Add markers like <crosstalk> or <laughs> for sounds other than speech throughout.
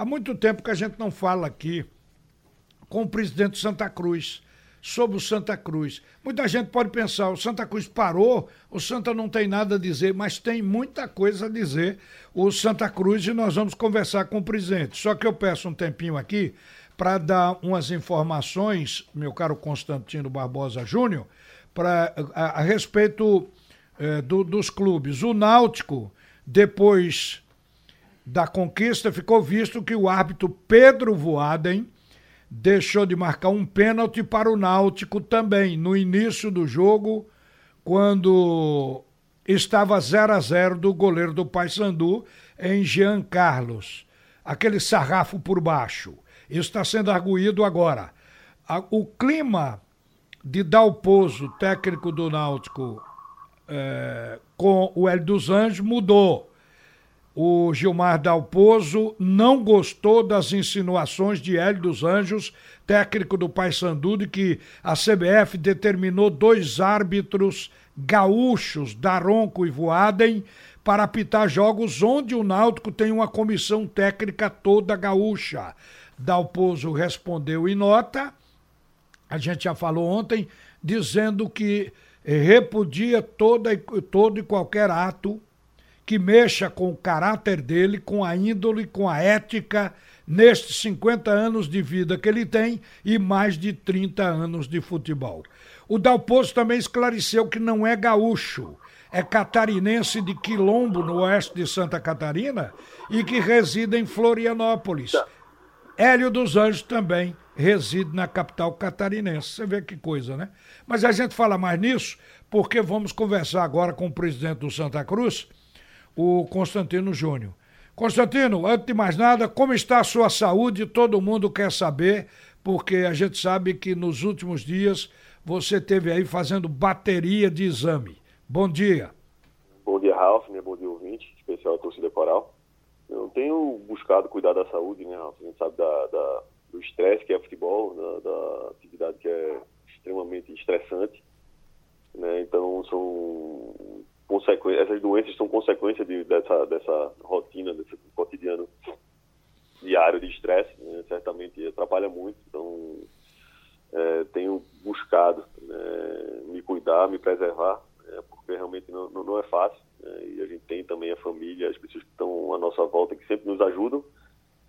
Há muito tempo que a gente não fala aqui com o presidente Santa Cruz sobre o Santa Cruz. Muita gente pode pensar, o Santa Cruz parou, o Santa não tem nada a dizer, mas tem muita coisa a dizer o Santa Cruz e nós vamos conversar com o presidente. Só que eu peço um tempinho aqui para dar umas informações, meu caro Constantino Barbosa Júnior, para a, a, respeito eh, do, dos clubes. O Náutico, depois da conquista, ficou visto que o árbitro Pedro Voaden deixou de marcar um pênalti para o Náutico também, no início do jogo, quando estava 0 a 0 do goleiro do Paysandu em Jean Carlos. Aquele sarrafo por baixo. Isso está sendo arguído agora. O clima de Dalpozo, técnico do Náutico, é, com o Hélio dos Anjos, mudou o Gilmar Dalpozo não gostou das insinuações de Hélio dos Anjos, técnico do Paysandu, de que a CBF determinou dois árbitros gaúchos, Daronco e Voaden, para apitar jogos onde o Náutico tem uma comissão técnica toda gaúcha. Dalpozo respondeu em nota, a gente já falou ontem, dizendo que repudia toda, todo e qualquer ato que mexa com o caráter dele, com a índole, com a ética, nestes 50 anos de vida que ele tem e mais de 30 anos de futebol. O Dalpozo também esclareceu que não é gaúcho, é catarinense de Quilombo, no oeste de Santa Catarina, e que reside em Florianópolis. Hélio dos Anjos também reside na capital catarinense. Você vê que coisa, né? Mas a gente fala mais nisso porque vamos conversar agora com o presidente do Santa Cruz, o Constantino Júnior. Constantino, antes de mais nada, como está a sua saúde? Todo mundo quer saber, porque a gente sabe que nos últimos dias você teve aí fazendo bateria de exame. Bom dia. Bom dia, Ralf, né? bom dia, ouvinte, especial a torcida coral. Eu tenho buscado cuidar da saúde, né, Ralf? A gente sabe da, da do estresse que é futebol, da, da atividade que é extremamente estressante. Né? Então, são essas doenças são consequência de, dessa, dessa rotina, desse cotidiano diário de estresse, né? certamente atrapalha muito. Então, é, tenho buscado né, me cuidar, me preservar, né, porque realmente não, não, é fácil. Né? E a gente tem também a família, as pessoas que estão à nossa volta, que sempre nos ajudam,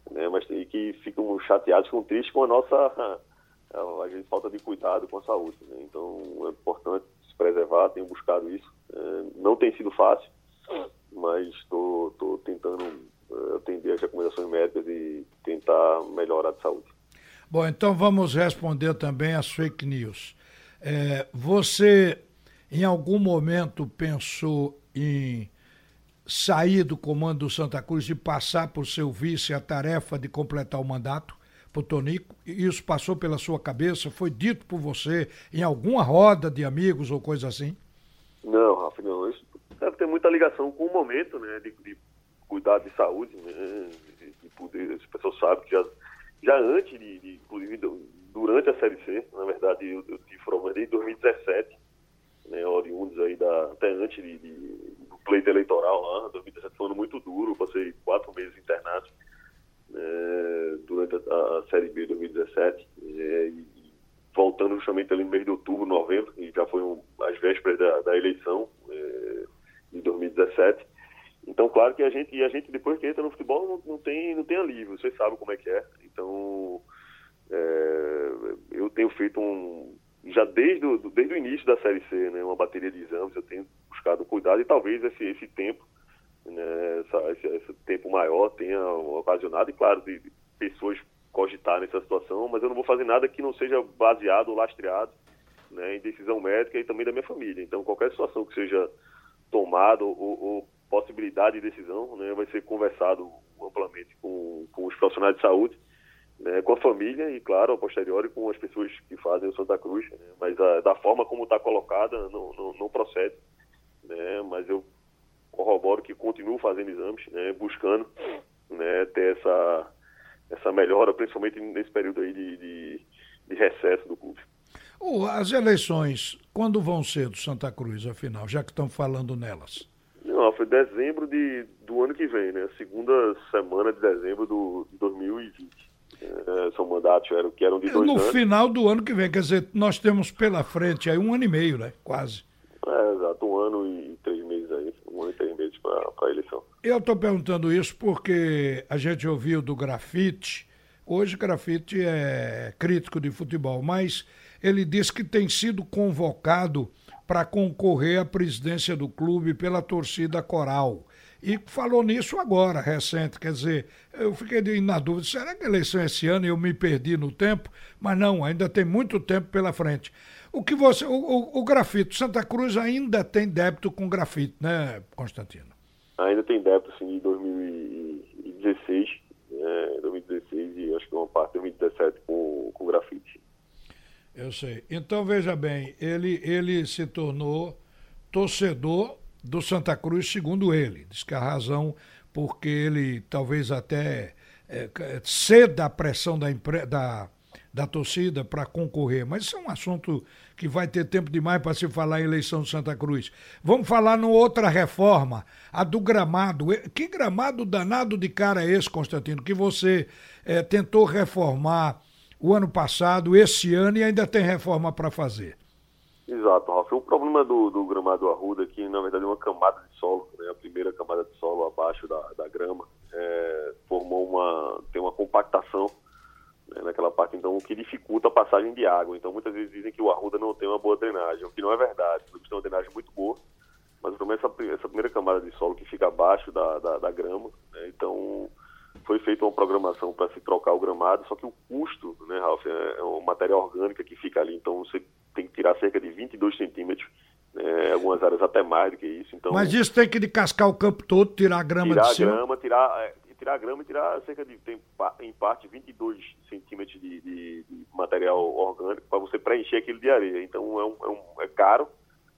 né, mas que ficam chateados, ficam tristes com a nossa a, <laughs> a gente falta de cuidado com a saúde. Então, é importante se preservar, tenho buscado isso. É, não tem sido fácil, mas estou tentando é, atender as recomendações médicas e tentar melhorar a saúde. Bom, então vamos responder também às fake news. É, você, em algum momento, pensou em sair do comando do Santa Cruz e passar por seu vice a tarefa de completar o mandato? para o Tonico, isso passou pela sua cabeça? Foi dito por você em alguma roda de amigos ou coisa assim? Não, Rafa, não. Isso deve ter muita ligação com o momento, né? De, de cuidar de saúde, né? De, de poder, as pessoas sabem que já, já antes de, de, inclusive durante a Série C, na verdade, eu, eu tive formando em 2017, né? Oriundos aí da, até antes de, de, do pleito eleitoral lá, 2017 foi um ano muito duro, passei quatro meses internado né? durante a, a, Série B 2017, é, e, voltando justamente ali no mês de outubro, novembro, e já foi um, as vésperas da, da eleição é, de 2017. Então, claro que a gente, a gente depois que entra no futebol não, não, tem, não tem alívio, você sabe como é que é. Então, é, eu tenho feito um, já desde o, desde o início da Série C, né, uma bateria de exames, eu tenho buscado cuidado e talvez esse, esse tempo, né, essa, esse, esse, tempo maior tenha ocasionado, e claro, de, de pessoas cogitar nessa situação, mas eu não vou fazer nada que não seja baseado ou lastreado né, em decisão médica e também da minha família. Então, qualquer situação que seja tomada ou, ou possibilidade de decisão né, vai ser conversado amplamente com, com os profissionais de saúde, né, com a família e, claro, a posteriori com as pessoas que fazem o Santa Cruz. Né, mas a, da forma como está colocada, não, não, não procede. Né, mas eu corroboro que continuo fazendo exames, né, buscando né, ter essa essa melhora, principalmente nesse período aí de, de, de recesso do clube. As eleições, quando vão ser do Santa Cruz, afinal, já que estão falando nelas? Não, foi dezembro de, do ano que vem, né? Segunda semana de dezembro do, de 2000 2020. É, são mandatos eram, que eram de dois no anos. No final do ano que vem, quer dizer, nós temos pela frente aí um ano e meio, né? Quase. É, exato, um ano e três meses aí, um ano e três meses para a eleição. Eu estou perguntando isso porque a gente ouviu do grafite, hoje grafite é crítico de futebol, mas ele disse que tem sido convocado para concorrer à presidência do clube pela torcida coral. E falou nisso agora, recente. Quer dizer, eu fiquei na dúvida: será que a eleição é esse ano e eu me perdi no tempo? Mas não, ainda tem muito tempo pela frente. O que você. O, o, o grafite, Santa Cruz ainda tem débito com grafite, né, Constantino? Ainda tem débito, sim, de 2016. É, 2016 e acho que uma parte de 2017 com, com grafite. Eu sei. Então, veja bem, ele, ele se tornou torcedor do Santa Cruz, segundo ele. Diz que a razão porque ele talvez até é, ceda a pressão da, da, da torcida para concorrer. Mas isso é um assunto que vai ter tempo demais para se falar em eleição do Santa Cruz. Vamos falar numa outra reforma, a do gramado. Que gramado danado de cara é esse, Constantino, que você é, tentou reformar o ano passado, esse ano e ainda tem reforma para fazer? Exato, Ralf. O problema do, do gramado arruda é que, na verdade, é uma camada de solo, né, a primeira camada de solo abaixo da, da grama, é, formou uma. tem uma compactação né, naquela parte, então, o que dificulta a passagem de água. Então, muitas vezes dizem que o arruda não tem uma boa drenagem, o que não é verdade. O tem uma drenagem muito boa, mas o problema é essa, essa primeira camada de solo que fica abaixo da, da, da grama. Né, então, foi feita uma programação para se trocar o gramado, só que o custo, né, Ralf, é, é uma matéria orgânica que fica ali, então você tem que tirar cerca de 22 centímetros, né, algumas áreas até mais do que isso. Então, Mas isso tem que descascar o campo todo, tirar a grama tirar de cima? Tirar a grama, tirar, é, tirar a grama e tirar cerca de, tem, em parte, 22 centímetros de, de, de material orgânico para você preencher aquilo de areia. Então é, um, é, um, é caro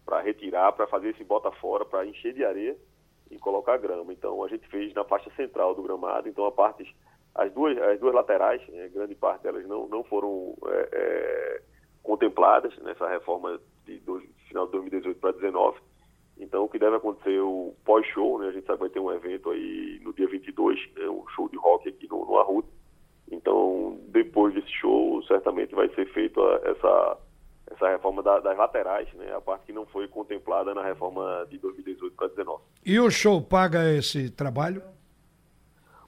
para retirar, para fazer esse bota fora, para encher de areia e colocar grama. Então a gente fez na faixa central do gramado, então a parte, as duas, as duas laterais, né, grande parte delas não, não foram é, é, contempladas nessa reforma de final de 2018 para 2019. Então o que deve acontecer o pós-show, né, a gente sabe que vai ter um evento aí no dia 22, né, um show de rock aqui no, no Arruda. Então depois desse show certamente vai ser feita essa essa reforma da, das laterais, né, a parte que não foi contemplada na reforma de 2018 para 2019. E o show paga esse trabalho?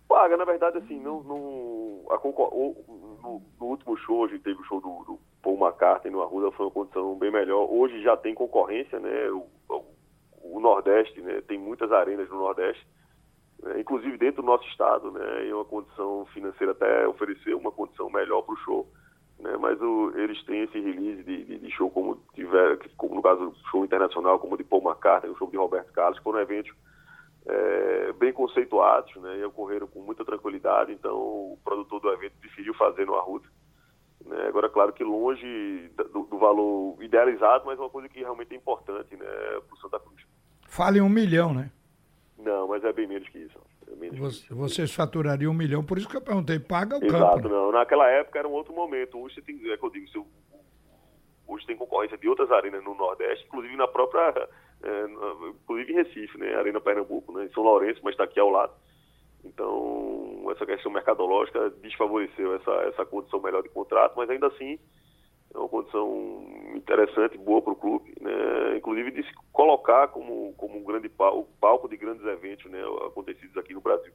Paga, na verdade, assim, não, não, a, no, no, último show, a gente teve o show do, do Paul McCartney no Arruda, foi uma condição bem melhor. Hoje já tem concorrência, né, o, o, o Nordeste, né, tem muitas arenas no Nordeste, né, inclusive dentro do nosso estado, né, e uma condição financeira até oferecer uma condição melhor para o show né? Mas o, eles têm esse release de, de, de, show como tiver, como no caso do show internacional, como de Paul McCartney, o show de Roberto Carlos, foram eventos é, bem conceituados, né? E ocorreram com muita tranquilidade, então o produtor do evento preferiu fazer no Arruda. Né? Agora, claro que longe do, do, valor idealizado, mas uma coisa que realmente é importante né, para o Santa Cruz. Fale um milhão, né? Não, mas é bem menos que isso. Você, vocês faturariam um milhão, por isso que eu perguntei, paga o Exato, campo. Né? não. Naquela época era um outro momento. Hoje tem, é que eu digo, seu, hoje tem concorrência de outras arenas no Nordeste, inclusive na própria, é, inclusive em Recife, né? Arena Pernambuco, né? Em São Lourenço, mas está aqui ao lado. Então, essa questão mercadológica desfavoreceu essa, essa condição melhor de contrato, mas ainda assim é uma condição interessante, boa para o clube, né? inclusive de se colocar como, como um grande palco, palco de grandes eventos né? acontecidos aqui no Brasil.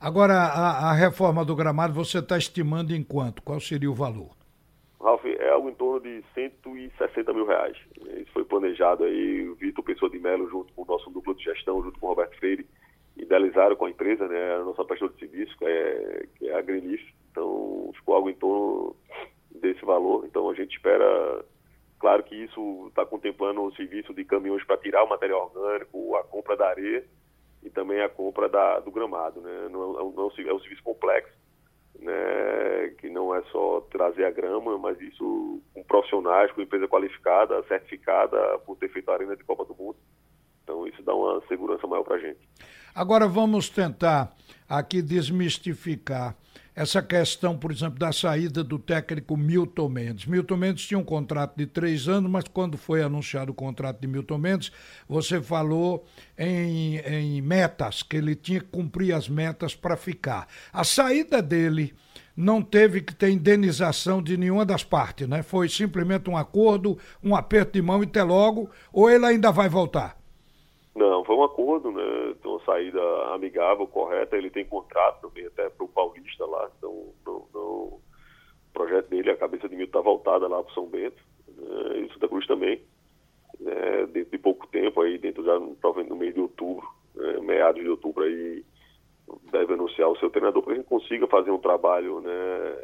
Agora, a, a reforma do gramado, você está estimando em quanto? Qual seria o valor? Ralf, é algo em torno de 160 mil reais. Isso foi planejado aí, o Vitor Pessoa de Mello, junto com o nosso duplo de gestão, junto com o Roberto Freire, idealizaram com a empresa, né, a nossa prestadora de serviço, que é, que é a Greenleaf. Então, ficou algo em torno valor. Então a gente espera, claro que isso está contemplando o serviço de caminhões para tirar o material orgânico, a compra da areia e também a compra da, do gramado, né? Não, é, não, é, é um serviço complexo, né? Que não é só trazer a grama, mas isso com profissionais, com empresa qualificada, certificada por ter feito a arena de Copa do Mundo. Então isso dá uma segurança maior para a gente. Agora vamos tentar aqui desmistificar essa questão, por exemplo, da saída do técnico Milton Mendes. Milton Mendes tinha um contrato de três anos, mas quando foi anunciado o contrato de Milton Mendes, você falou em, em metas, que ele tinha que cumprir as metas para ficar. A saída dele não teve que ter indenização de nenhuma das partes, né? Foi simplesmente um acordo, um aperto de mão e até logo, ou ele ainda vai voltar? Não, foi um acordo, né? Então, uma saída amigável, correta. Ele tem contrato também até para o Paulista lá. Então, não, não, o projeto dele, a cabeça de mil está voltada lá para São Bento. Né? E Santa Cruz também. Né? Dentro de pouco tempo, aí dentro já no mês de outubro, né? meados de outubro, aí deve anunciar o seu treinador para que gente consiga fazer um trabalho, né?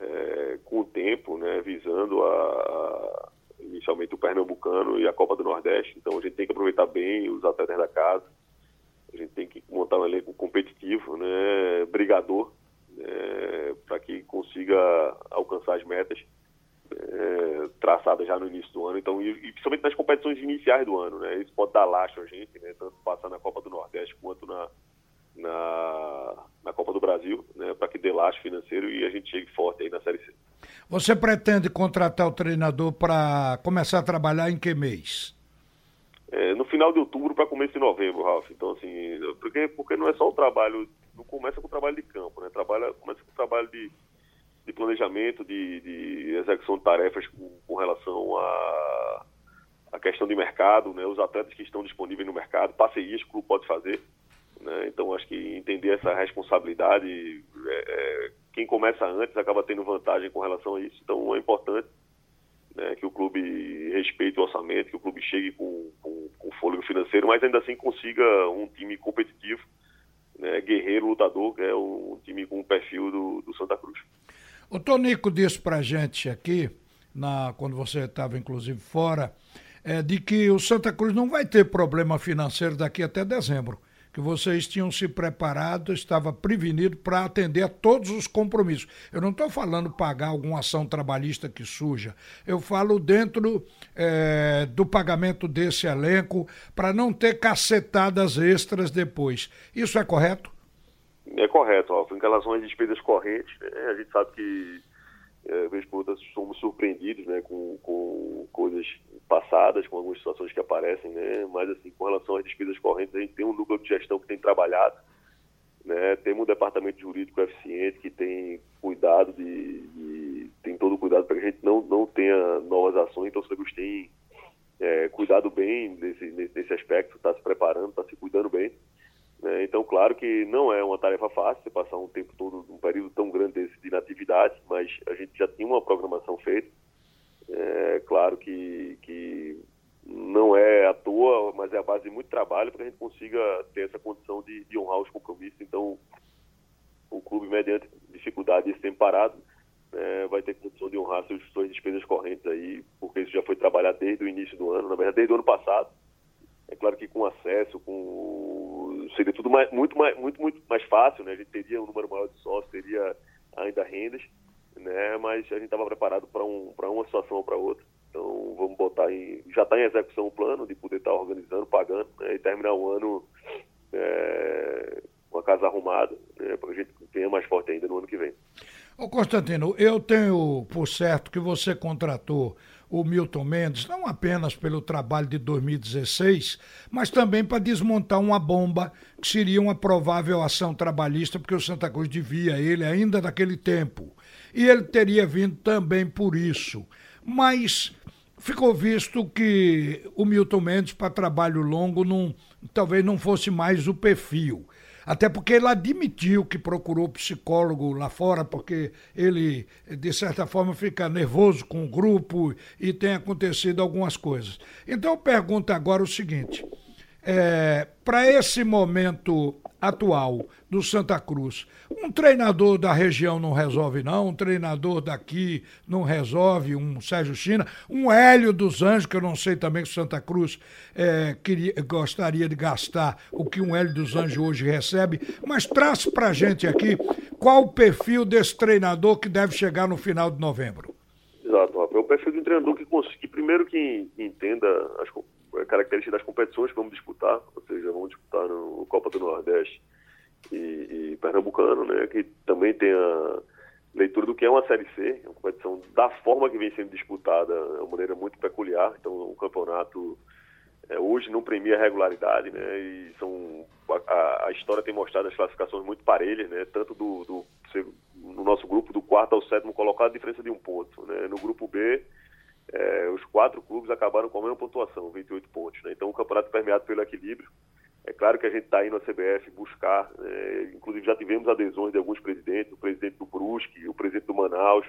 É, com o tempo, né? Visando a inicialmente o Pernambucano e a Copa do Nordeste. Então a gente tem que aproveitar bem os atletas da casa. A gente tem que montar um elenco competitivo, né, brigador, né, para que consiga alcançar as metas é, traçadas já no início do ano. Então, e, e, principalmente nas competições iniciais do ano, né? Isso pode dar lastro a gente, né? Tanto passar na Copa do Nordeste quanto na, na, na Copa do Brasil, né? Para que dê lastro financeiro e a gente chegue forte aí na Série C. Você pretende contratar o treinador para começar a trabalhar em que mês? É, no final de outubro para começo de novembro, Ralf. Então, assim, porque, porque não é só o trabalho, não começa com o trabalho de campo, né? Trabalha, começa com o trabalho de, de planejamento, de, de execução de tarefas com, com relação a, a questão de mercado, né? Os atletas que estão disponíveis no mercado, parcerias que o clube pode fazer. Né? Então, acho que entender essa responsabilidade, é, é, quem começa antes acaba tendo vantagem com relação a isso. Então, é importante né, que o clube respeite o orçamento, que o clube chegue com, com, com fôlego financeiro, mas ainda assim consiga um time competitivo, né, guerreiro, lutador, que é um time com o perfil do, do Santa Cruz. O Tonico disse pra gente aqui, na, quando você estava inclusive fora, é, de que o Santa Cruz não vai ter problema financeiro daqui até dezembro que vocês tinham se preparado, estava prevenido para atender a todos os compromissos. Eu não estou falando pagar alguma ação trabalhista que suja, eu falo dentro é, do pagamento desse elenco para não ter cacetadas extras depois. Isso é correto? É correto, Alfa. Em relação às despesas correntes, né, a gente sabe que é, vez por outra somos surpreendidos né, com, com coisas passadas, com algumas situações que aparecem, né, mas assim, com relação às despesas correntes, a gente tem um núcleo de gestão que tem trabalhado, né, temos um departamento jurídico eficiente que tem cuidado de, de tem todo o cuidado para que a gente não, não tenha novas ações, então o Seguros tem é, cuidado bem desse, nesse aspecto, está se preparando, está se cuidando bem. Né? Então, claro que não é uma tarefa fácil você passar um tempo todo, um período tão grande desse de inatividade, mas a gente já tinha uma programação feita. É claro que, que não é à toa, mas é a base de muito trabalho para a gente consiga ter essa condição de, de honrar os compromissos. Então, o clube, mediante dificuldade esse tempo parado, é, vai ter condição de honrar suas, suas despesas correntes aí, porque isso já foi trabalhado desde o início do ano, na verdade, desde o ano passado. É claro que com acesso, com seria tudo mais, muito, mais, muito, muito mais fácil, né? A gente teria um número maior de sócios, teria ainda rendas, né? Mas a gente estava preparado para um, uma situação ou para outra. Então vamos botar em. Já está em execução o plano de poder estar tá organizando, pagando, né? E terminar o ano é, com a casa arrumada, né? Para que a gente tenha mais forte ainda no ano que vem. Ô Constantino, eu tenho por certo que você contratou o Milton Mendes, não apenas pelo trabalho de 2016, mas também para desmontar uma bomba que seria uma provável ação trabalhista, porque o Santa Cruz devia ele ainda naquele tempo. E ele teria vindo também por isso. Mas ficou visto que o Milton Mendes, para trabalho longo, não, talvez não fosse mais o perfil. Até porque ele admitiu que procurou psicólogo lá fora, porque ele, de certa forma, fica nervoso com o grupo e tem acontecido algumas coisas. Então eu pergunto agora o seguinte: é, para esse momento atual do Santa Cruz. Um treinador da região não resolve, não. Um treinador daqui não resolve. Um Sérgio China. Um Hélio dos Anjos, que eu não sei também que o Santa Cruz é, queria, gostaria de gastar o que um Hélio dos Anjos hoje recebe. Mas traz pra gente aqui qual o perfil desse treinador que deve chegar no final de novembro. Exato, É o perfil de um treinador que, que primeiro que entenda as características das competições que vamos disputar, ou seja, vamos disputar no Copa do Nordeste e, e Pernambucano, né, que também tem a leitura do que é uma Série C, uma competição da forma que vem sendo disputada, é uma maneira muito peculiar, então o campeonato é, hoje não premia a regularidade, né, e são, a, a, história tem mostrado as classificações muito parelhas, né, tanto do, do no nosso sétimo colocado, diferença de um ponto. Né? No grupo B, é, os quatro clubes acabaram com a mesma pontuação, 28 pontos. Né? Então o campeonato é permeado pelo equilíbrio. É claro que a gente está indo à CBF buscar, né? inclusive já tivemos adesões de alguns presidentes, o presidente do Brusque, o presidente do Manaus,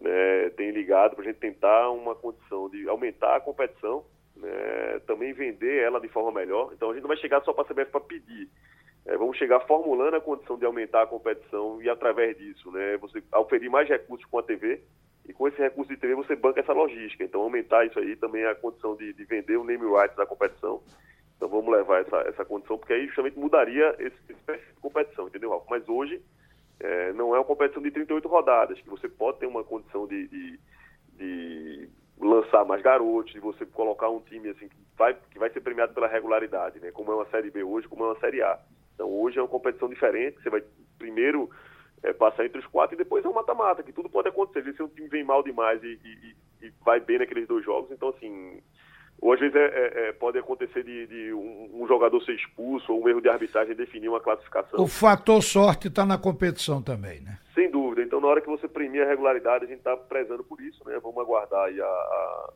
né? tem ligado para a gente tentar uma condição de aumentar a competição, né? também vender ela de forma melhor. Então a gente não vai chegar só para a CBF para pedir. É, vamos chegar formulando a condição de aumentar a competição e através disso, né, você oferir mais recursos com a TV e com esse recurso de TV você banca essa logística. Então aumentar isso aí também é a condição de, de vender o name rights da competição. Então vamos levar essa, essa condição, porque aí justamente mudaria esse, esse de competição, entendeu, Ralf? Mas hoje é, não é uma competição de 38 rodadas, que você pode ter uma condição de, de, de lançar mais garotos, de você colocar um time assim que vai, que vai ser premiado pela regularidade, né? Como é uma série B hoje, como é uma série A. Então hoje é uma competição diferente, você vai primeiro é, passar entre os quatro e depois é um mata-mata, que tudo pode acontecer. Se um time vem mal demais e, e, e, vai bem naqueles dois jogos, então assim, ou às vezes é, é, é, pode acontecer de, de um, um, jogador ser expulso ou um erro de arbitragem definir uma classificação. O fator sorte está na competição também, né? Sem dúvida. Então na hora que você premia a regularidade, a gente está prezando por isso, né? Vamos aguardar aí a, a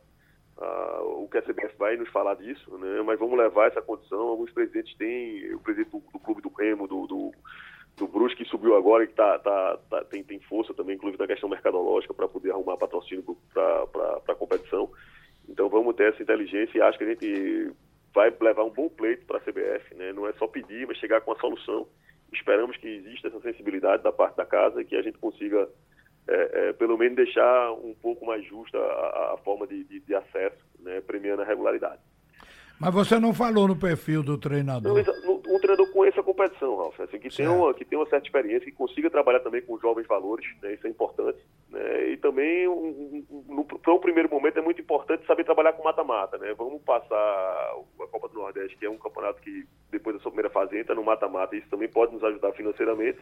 Uh, o que a CBF vai nos falar disso, né? mas vamos levar essa condição. Alguns presidentes têm, o presidente do, do Clube do Remo, do, do, do Brusque, que subiu agora e que tá, tá, tá, tem, tem força também, inclusive da questão mercadológica, para poder arrumar patrocínio para a competição. Então vamos ter essa inteligência e acho que a gente vai levar um bom pleito para a CBF. Né? Não é só pedir, mas chegar com a solução. Esperamos que exista essa sensibilidade da parte da casa e que a gente consiga é, é, pelo menos deixar um pouco mais justa a, a forma de, de, de acesso, né, premiando a regularidade. Mas você não falou no perfil do treinador. Não, um treinador conheça a competição, Ralf, assim, que, tem uma, que tem uma certa experiência, que consiga trabalhar também com jovens valores, né, isso é importante. Né, e também, um, um, para primeiro momento, é muito importante saber trabalhar com mata-mata. Né, vamos passar a Copa do Nordeste, que é um campeonato que, depois da sua primeira fase, entra no mata-mata, isso também pode nos ajudar financeiramente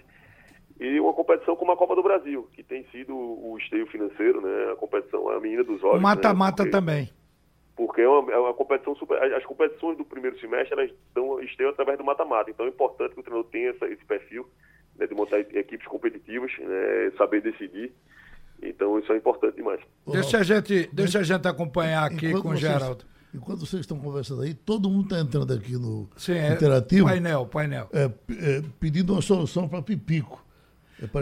e uma competição como a Copa do Brasil, que tem sido o esteio financeiro, né? A competição, a menina dos olhos. Mata-mata né? também. Porque é uma, é uma, competição super. As competições do primeiro semestre elas dão esteio através do mata-mata. Então é importante que o treinador tenha essa, esse perfil né, de montar equipes competitivas, né, saber decidir. Então isso é importante demais. Deixa a gente, deixa a gente acompanhar aqui enquanto com o Geraldo. Enquanto vocês estão conversando aí, todo mundo está entrando aqui no Sim, é interativo. Painel, painel. É, é, pedindo uma solução para Pipico.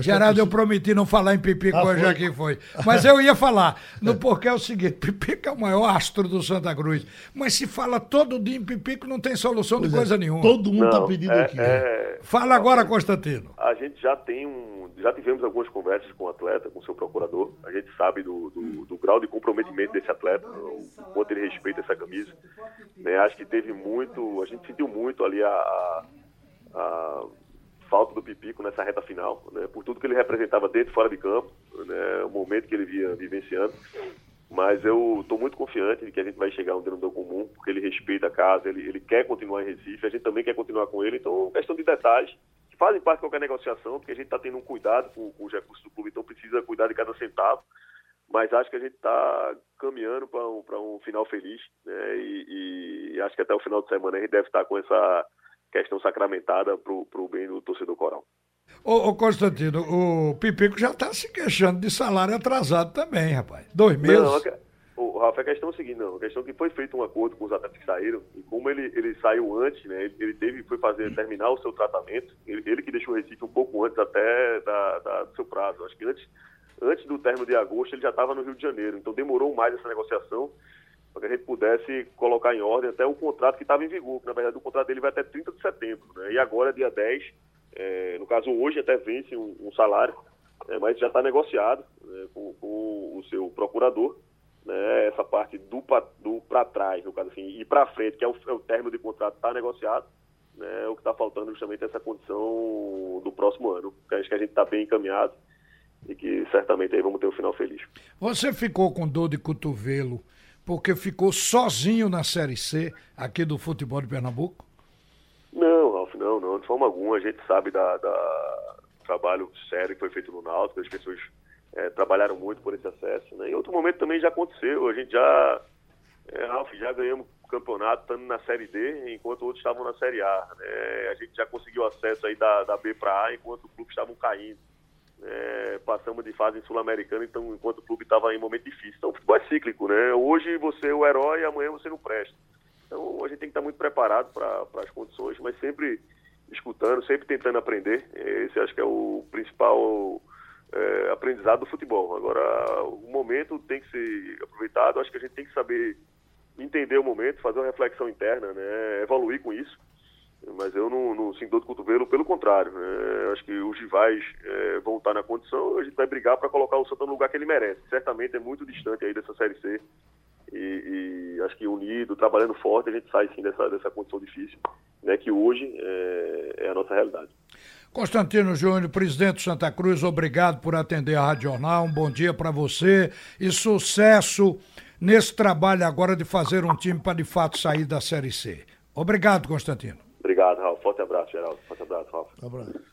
Geraldo, eu prometi não falar em Pipico ah, hoje foi? aqui foi. <laughs> Mas eu ia falar, no porque é o seguinte, Pipico é o maior astro do Santa Cruz. Mas se fala todo dia em Pipico, não tem solução pois de é, coisa nenhuma. Todo mundo está pedindo é, aqui. É... Fala agora, Constantino. A gente já tem um. Já tivemos algumas conversas com o atleta, com o seu procurador. A gente sabe do, do, do grau de comprometimento desse atleta, o quanto ele respeita essa camisa. Né, acho que teve muito. A gente sentiu muito ali a, a, a falta do Pipico nessa reta final, né, por tudo que ele representava dentro e fora de campo, né, o momento que ele via vivenciando. Mas eu estou muito confiante de que a gente vai chegar a um denominador comum, porque ele respeita a casa, ele, ele quer continuar em Recife, a gente também quer continuar com ele. Então, questão de detalhes que fazem parte de qualquer negociação, porque a gente está tendo um cuidado com, com os recursos do clube, então precisa cuidar de cada centavo. Mas acho que a gente está caminhando para um, um final feliz, né, e, e acho que até o final de semana a gente deve estar com essa questão sacramentada para o bem do torcedor coral. Ô, ô Constantino, o Pipico já está se queixando de salário atrasado também, rapaz. Dois meses. Não, o Rafa, a questão é a seguinte, não. A questão é que foi feito um acordo com os atletas que saíram, e como ele, ele saiu antes, né? Ele, ele teve, foi fazer, terminar o seu tratamento, ele, ele que deixou o Recife um pouco antes até da, da, do seu prazo. Acho que antes, antes do término de agosto ele já estava no Rio de Janeiro, então demorou mais essa negociação para que a gente pudesse colocar em ordem até o contrato que estava em vigor, que na verdade o contrato dele vai até 30 de setembro, né? e agora, dia 10, é, no caso hoje até vence um, um salário, é, mas já está negociado né, com, com, o seu procurador, né, essa parte do, do para trás, no caso assim, e para frente, que é o, é o término de contrato, está negociado, né, o que está faltando justamente é essa condição do próximo ano, que acho que a gente está bem encaminhado e que certamente aí vamos ter um final feliz. Você ficou com dor de cotovelo porque ficou sozinho na Série C aqui do futebol de Pernambuco? Não, Ralf, não, não, de forma alguma. A gente sabe da, da trabalho sério que foi feito no Náutico, as pessoas é, trabalharam muito por esse acesso. Né? Em outro momento também já aconteceu, a gente já, é, Ralf, já ganhamos campeonato estando na Série D, enquanto outros estavam na Série A. Né? A gente já conseguiu acesso aí da, da B para A, enquanto os clubes estavam caindo. É, passamos de fase Sul-Americana, então enquanto o clube estava em momento difícil. Então o futebol é cíclico, né? Hoje você é o herói, amanhã você não presta. Então a gente tem que estar muito preparado para as condições, mas sempre escutando, sempre tentando aprender. Esse acho que é o principal é, aprendizado do futebol. Agora, o momento tem que ser aproveitado, acho que a gente tem que saber entender o momento, fazer uma reflexão interna, né? evoluir com isso. Mas eu não, não sinto dor do cotovelo, pelo contrário. Né? Acho que os rivais é, vão estar na condição, a gente vai brigar para colocar o Santa no lugar que ele merece. Certamente é muito distante aí dessa Série C. E, e, acho que unido, trabalhando forte, a gente sai sim dessa, dessa condição difícil, né, que hoje é, é a nossa realidade. Constantino Júnior, presidente do Santa Cruz, obrigado por atender a Rádio Jornal. Um bom dia para você e sucesso nesse trabalho agora de fazer um time para de fato sair da Série C. Obrigado, Constantino. Obrigado, Raul. Forte abraço, Geraldo. Forte abraço, Raul. Um abraço.